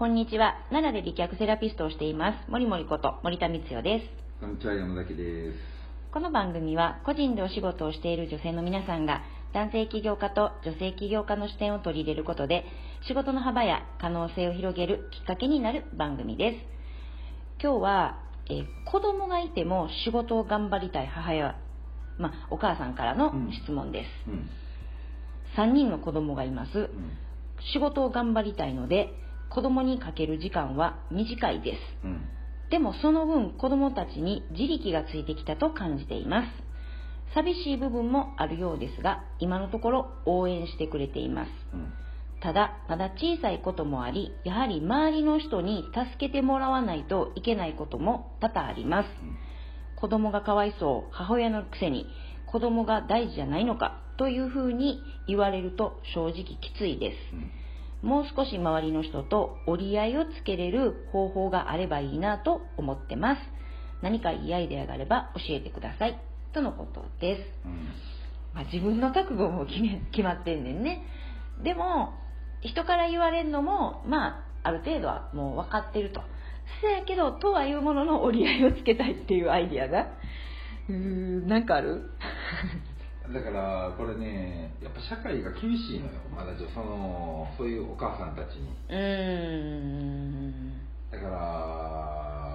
こんにちは。奈良で美脚セラピストをしています。森森こと森田光代です。こんにちは、山崎です。この番組は個人でお仕事をしている女性の皆さんが男性起業家と女性起業家の視点を取り入れることで仕事の幅や可能性を広げるきっかけになる番組です。今日は、えー子供がいても仕事を頑張りたい母親、まあ、お母さんからの質問です。うん。3人の子供がいます。うん。仕事を頑張りたいので子供にかける時間は短いです。うん。でもその分子供たちに自力がついてきたと感じています。寂しい部分もあるようですが、今のところ応援してくれています。うん。ただ、まだ小さいこともあり、やはり周りの人に助けてもらわないといけないことも多々あります。子供がかわいそう、母親のくせに子供が大事じゃないのかというふうに言われると正直きついです。うん。もう少し周りの人と折り合いをつけれる方法があればいいなと思ってます。何かいいアイデアがあれば教えてください。とのことです。うん。まあ、自分の覚悟も決め決まってんねんね。でも、人から言われるのも、まあ、ある程度はもう分かってると。そやけど、とはいうものの折り合いをつけたいっていうアイディアが。うーん、なんかある？だから、これね、やっぱ社会が厳しいのよ。まだその、そういうお母さんたちに。うーん。だから、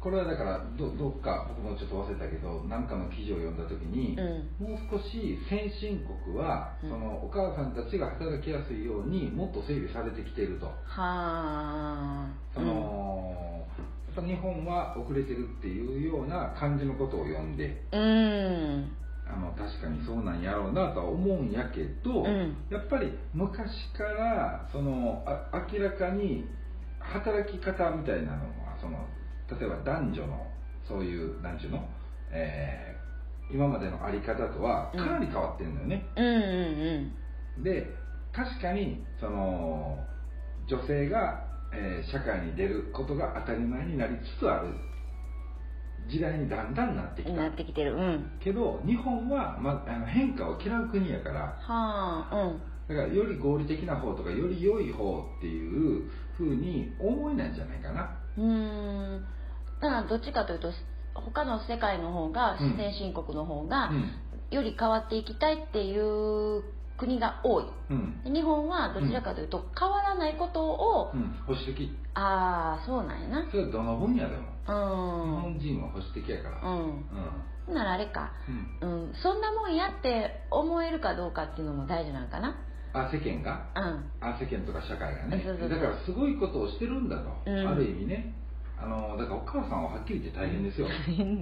これはだからど、どっか、僕もちょっと忘れたけど、なんかの記事を読んだときに、うん。もう少し先進国は、うんそのお母さんたちが働きやすいようにもっと整備されてきていると。はあ。その、やっぱ日本は遅れてるっていうような感じのことを読んで、うん。うん。あの確かにそうなんやろうなとは思うんやけど、うん。やっぱり昔からそのあ明らかに働き方みたいなのはその例えば男女のそういうなんちゅうの、えー今までのあり方とはかなり変わってるのよね、うんうん。で確かにその女性が、えー社会に出ることが当たり前になりつつある時代にだんだんなってうん。きたなってきてる。うん。けど日本は、ま、あの変化を嫌う国やからはあ。うん。だからより合理的な方とかより良い方っていうふうに思えないんじゃないかなうーんだからどっちかというと他の世界の方がうん先進国の方がうんより変わっていきたいっていう国が多い。うん。で日本はどちらかというと変わらないことを、うん。保守的。ああそうなんやな。それはどの分野でも。日うん。本人は保守的やから。うん。うん。ならあれか、うん。うん、そんなもんやって思えるかどうかっていうのも大事なんかな。あ世間が？うん。あ世間とか社会がね。だからすごいことをしてるんだと、うん。ある意味ねあのだからお母さんははっきり言って大変ですよ。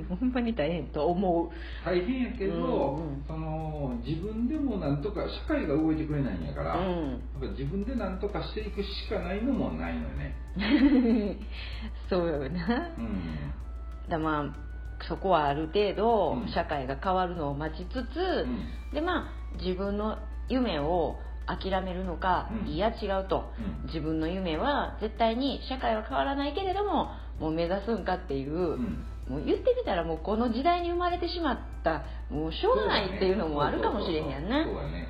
ほんまに大変と思う。大変やけど、うんうん。その自分でもなんとか社会が動いてくれないんやから、やっうんぱ自分でなんとかしていくしかないのもないのよね。そうよな。うん。だまあそこはある程度うん。社会が変わるのを待ちつつ、うん。でまあ自分の夢を諦めるのか、うん。いや違うと。うん。自分の夢は絶対に社会は変わらないけれどももう目指すんかっていう、うん。もう言ってみたらもうこの時代に生まれてしまったもうしょうがないっていうのもあるかもしれへんやんな。そうだね。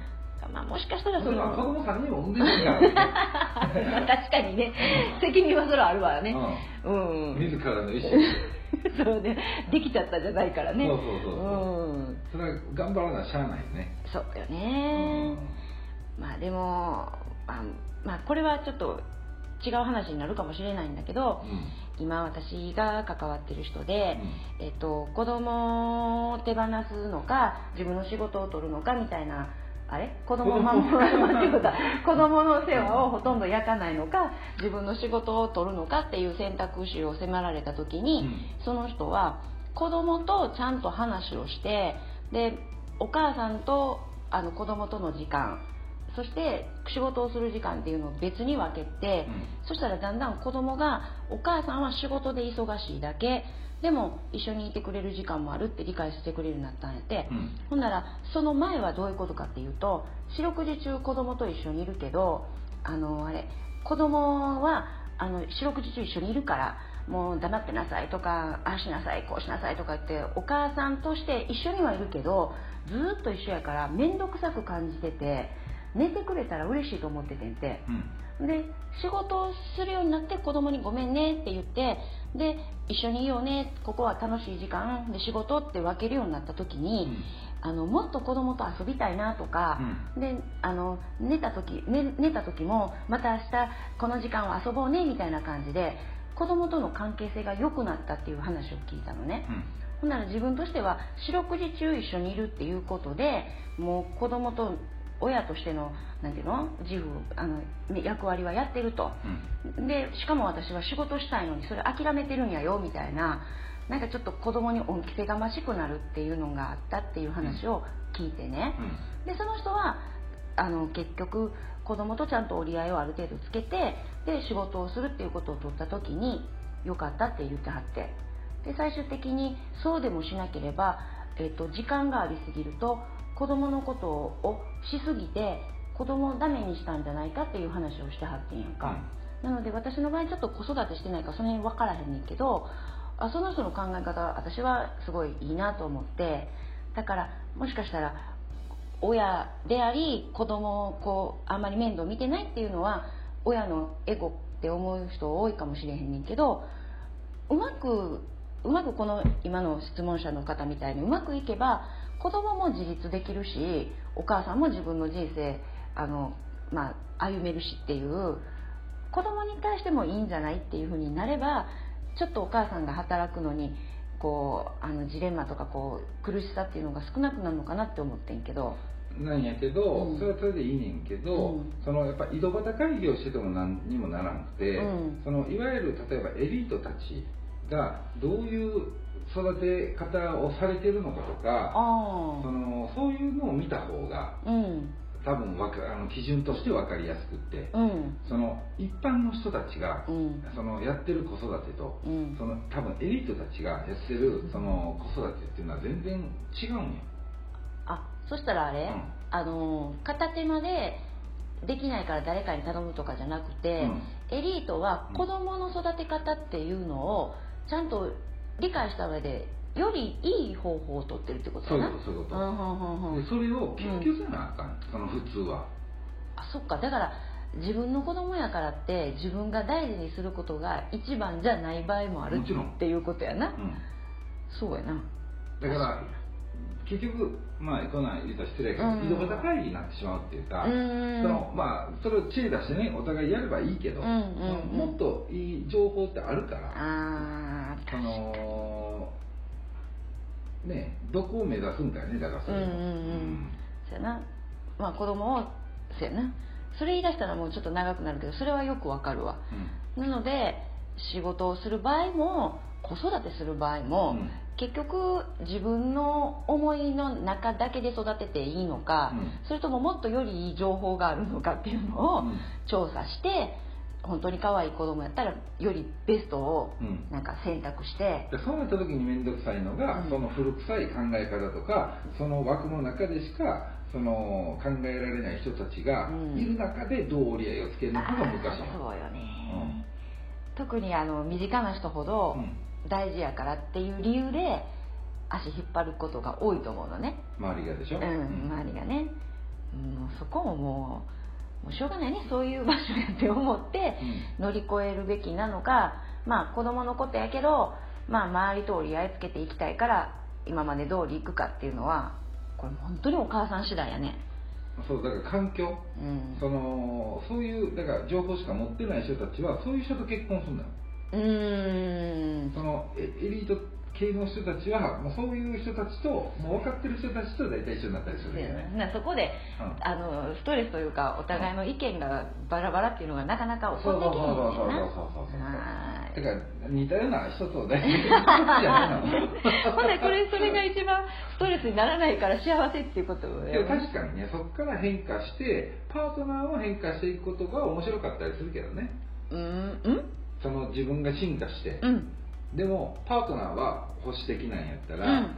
まあもしかしたらそそれは子の供3人も産んでるからね確かにね。責任はそれはあるわね。ううん、ん自らの意思で。そうね。できちゃったじゃないからね。そうそうそうそう。うん。それは頑張らなしゃあないよね。そうようね、ん。まあでもあまあこれはちょっと違う話になるかもしれないんだけど今私が関わってる人で、えっと、子供を手放すのか自分の仕事を取るのかみたいなあれ？子供を守る間違えた子供の世話をほとんど焼かないのか自分の仕事を取るのかっていう選択肢を迫られた時に、その人は子供とちゃんと話をしてでお母さんとあの子供との時間そして仕事をする時間っていうのを別に分けて、そしたらだんだん子供がお母さんは仕事で忙しいだけでも一緒にいてくれる時間もあるって理解してくれるようになったんやって、うん。ほんならその前はどういうことかっていうと四六時中子供と一緒にいるけどあのあれ子供はあの四六時中一緒にいるからもう黙ってなさいとかああしなさいこうしなさいとか言ってお母さんとして一緒にはいるけどずーっと一緒やから面倒くさく感じてて寝てくれたら嬉しいと思っててんて、うん。で仕事をするようになって子供に「ごめんね」って言ってで一緒にいようねここは楽しい時間で仕事って分けるようになった時に、あのもっと子供と遊びたいなとか、であの寝た時寝寝た時もまた明日この時間は遊ぼうねみたいな感じで子供との関係性が良くなったっていう話を聞いたのね。ほんなら自分としては四六時中一緒にいるっていうことでもう子供と親としてのなんていうの？自負あの役割はやってると、うん、でしかも私は仕事したいのにそれ諦めてるんやよみたいななんかちょっと子供に恩着せがましくなるっていうのがあったっていう話を聞いてね、うん、でその人はあの結局子供とちゃんと折り合いをある程度つけてで仕事をするっていうことを取った時に良かったって言ってはって。で最終的にそうでもしなければ、えーと、時間がありすぎると子供のことをしすぎて子供をダメにしたんじゃないかっていう話をしてはってんやんか、うん、なので私の場合ちょっと子育てしてないからその辺分からへんねんけどあその人の考え方私はすごいいいなと思ってだからもしかしたら親であり子供をこうあんまり面倒見てないっていうのは親のエゴって思う人多いかもしれへんねんけどうまくうまくこの今の質問者の方みたいにうまくいけば子供も自立できるしお母さんも自分の人生あの、まあ、歩めるしっていう子供に対してもいいんじゃないっていうふうになればちょっとお母さんが働くのにこうあのジレンマとかこう苦しさっていうのが少なくなるのかなって思ってんけど。なんやけど、うん、それはそれでいいねんけど、うん、そのやっぱ井戸端会議をしてても何にもならなくて、うん、そのいわゆる例えばエリートたちがどういう育て方をされてるのかとかそのそういうのを見た方が、うん、多分わかあの基準として分かりやすくって、うん、その一般の人たちが、うん、そのやってる子育てと、うん、その多分エリートたちがやってるその子育てっていうのは全然違うんよあそしたらあれ、あの片手間でできないから誰かに頼むとかじゃなくて、エリートは子供の育て方っていうのをちゃんと理解した上でよりいい方法を取ってるってことそういうことそういうこと、うんうん、それを研究せなあかん、その普通は。あそっか。だから自分の子供やからって自分が大事にすることが一番じゃない場合もあるっていうことやな、うん、そうやな。だから結局まあこんなん言うたら失礼やけど、井戸端会議になってしまうっていうか、うん、そのまあそれを知恵出してねお互いやればいいけど、うんうんうん、もっといい情報ってあるからあそのねどこを目指すんかよねだからそれは、うんうんうん、そうやな。まあ子供をそうやな。それ言い出したらもうちょっと長くなるけどそれはよくわかるわ、うん、なので仕事をする場合も子育てする場合も、うん。結局自分の思いの中だけで育てていいのか、うん、それとももっとよりいい情報があるのかっていうのを調査して、本当に可愛い子供やったらよりベストをなんか選択して、うん、そうなった時に面倒くさいのが、うん、その古臭い考え方とかその枠の中でしかその考えられない人たちがいる中でどう折り合いをつけるのかが難しい、そうよね、特にあの身近な人ほど、大事やからっていう理由で足引っ張ることが多いと思うのね。周りがでしょ、うん、周りがね、うん、そこももうもうしょうがないねそういう場所やって思って乗り越えるべきなのか、まあ子供のことやけど、まあ、周りと折り合いつけていきたいから今まで通り行くかっていうのはこれ本当にお母さん次第やね。そうだから環境、うん、そのそういうだから情報しか持ってない人たちはそういう人と結婚するんだよ。うん。そのエリート系の人たちはもうそういう人たちともう分かってる人たちと大体一緒になったりするよね。そこで、うん、あのストレスというかお互いの意見がバラバラっていうのがなかなか起こってきないんだよなそうそうそうそうだから似たような人と大体ほんでこれそれが一番ストレスにならないから幸せっていうことよ、ね、確かにねそこから変化してパートナーを変化していくことが面白かったりするけどねうんうんその自分が進化して、うん、でもパートナーは保守的なんやったら、うん、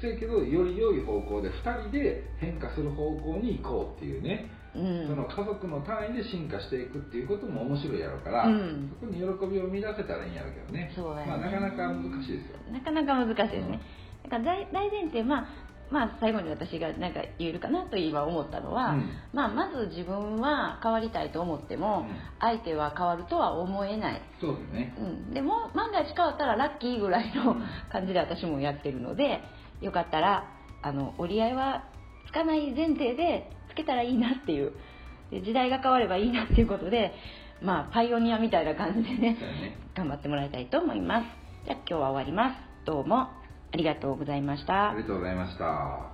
せやけどより良い方向で2人で変化する方向に行こうっていうね、うん、その家族の単位で進化していくっていうことも面白いやろうから、うん、そこに喜びを見出せたらいいんやろうけどね。そうだね。まあ、なかなか難しいですよ。なかなか難しいですね、だから大大前提まあまあ、最後に私が何か言えるかなと今思ったのは、うん、まあ、まず自分は変わりたいと思っても、うん、相手は変わるとは思えない。そうですね、うん、でも万が一変わったらラッキーぐらいの感じで私もやってるのでよかったらあの折り合いはつかない前提でつけたらいいなっていう。で時代が変わればいいなっていうことで、まあ、パイオニアみたいな感じでね、ね、頑張ってもらいたいと思います。じゃあ今日は終わります。どうもありがとうございました。ありがとうございました。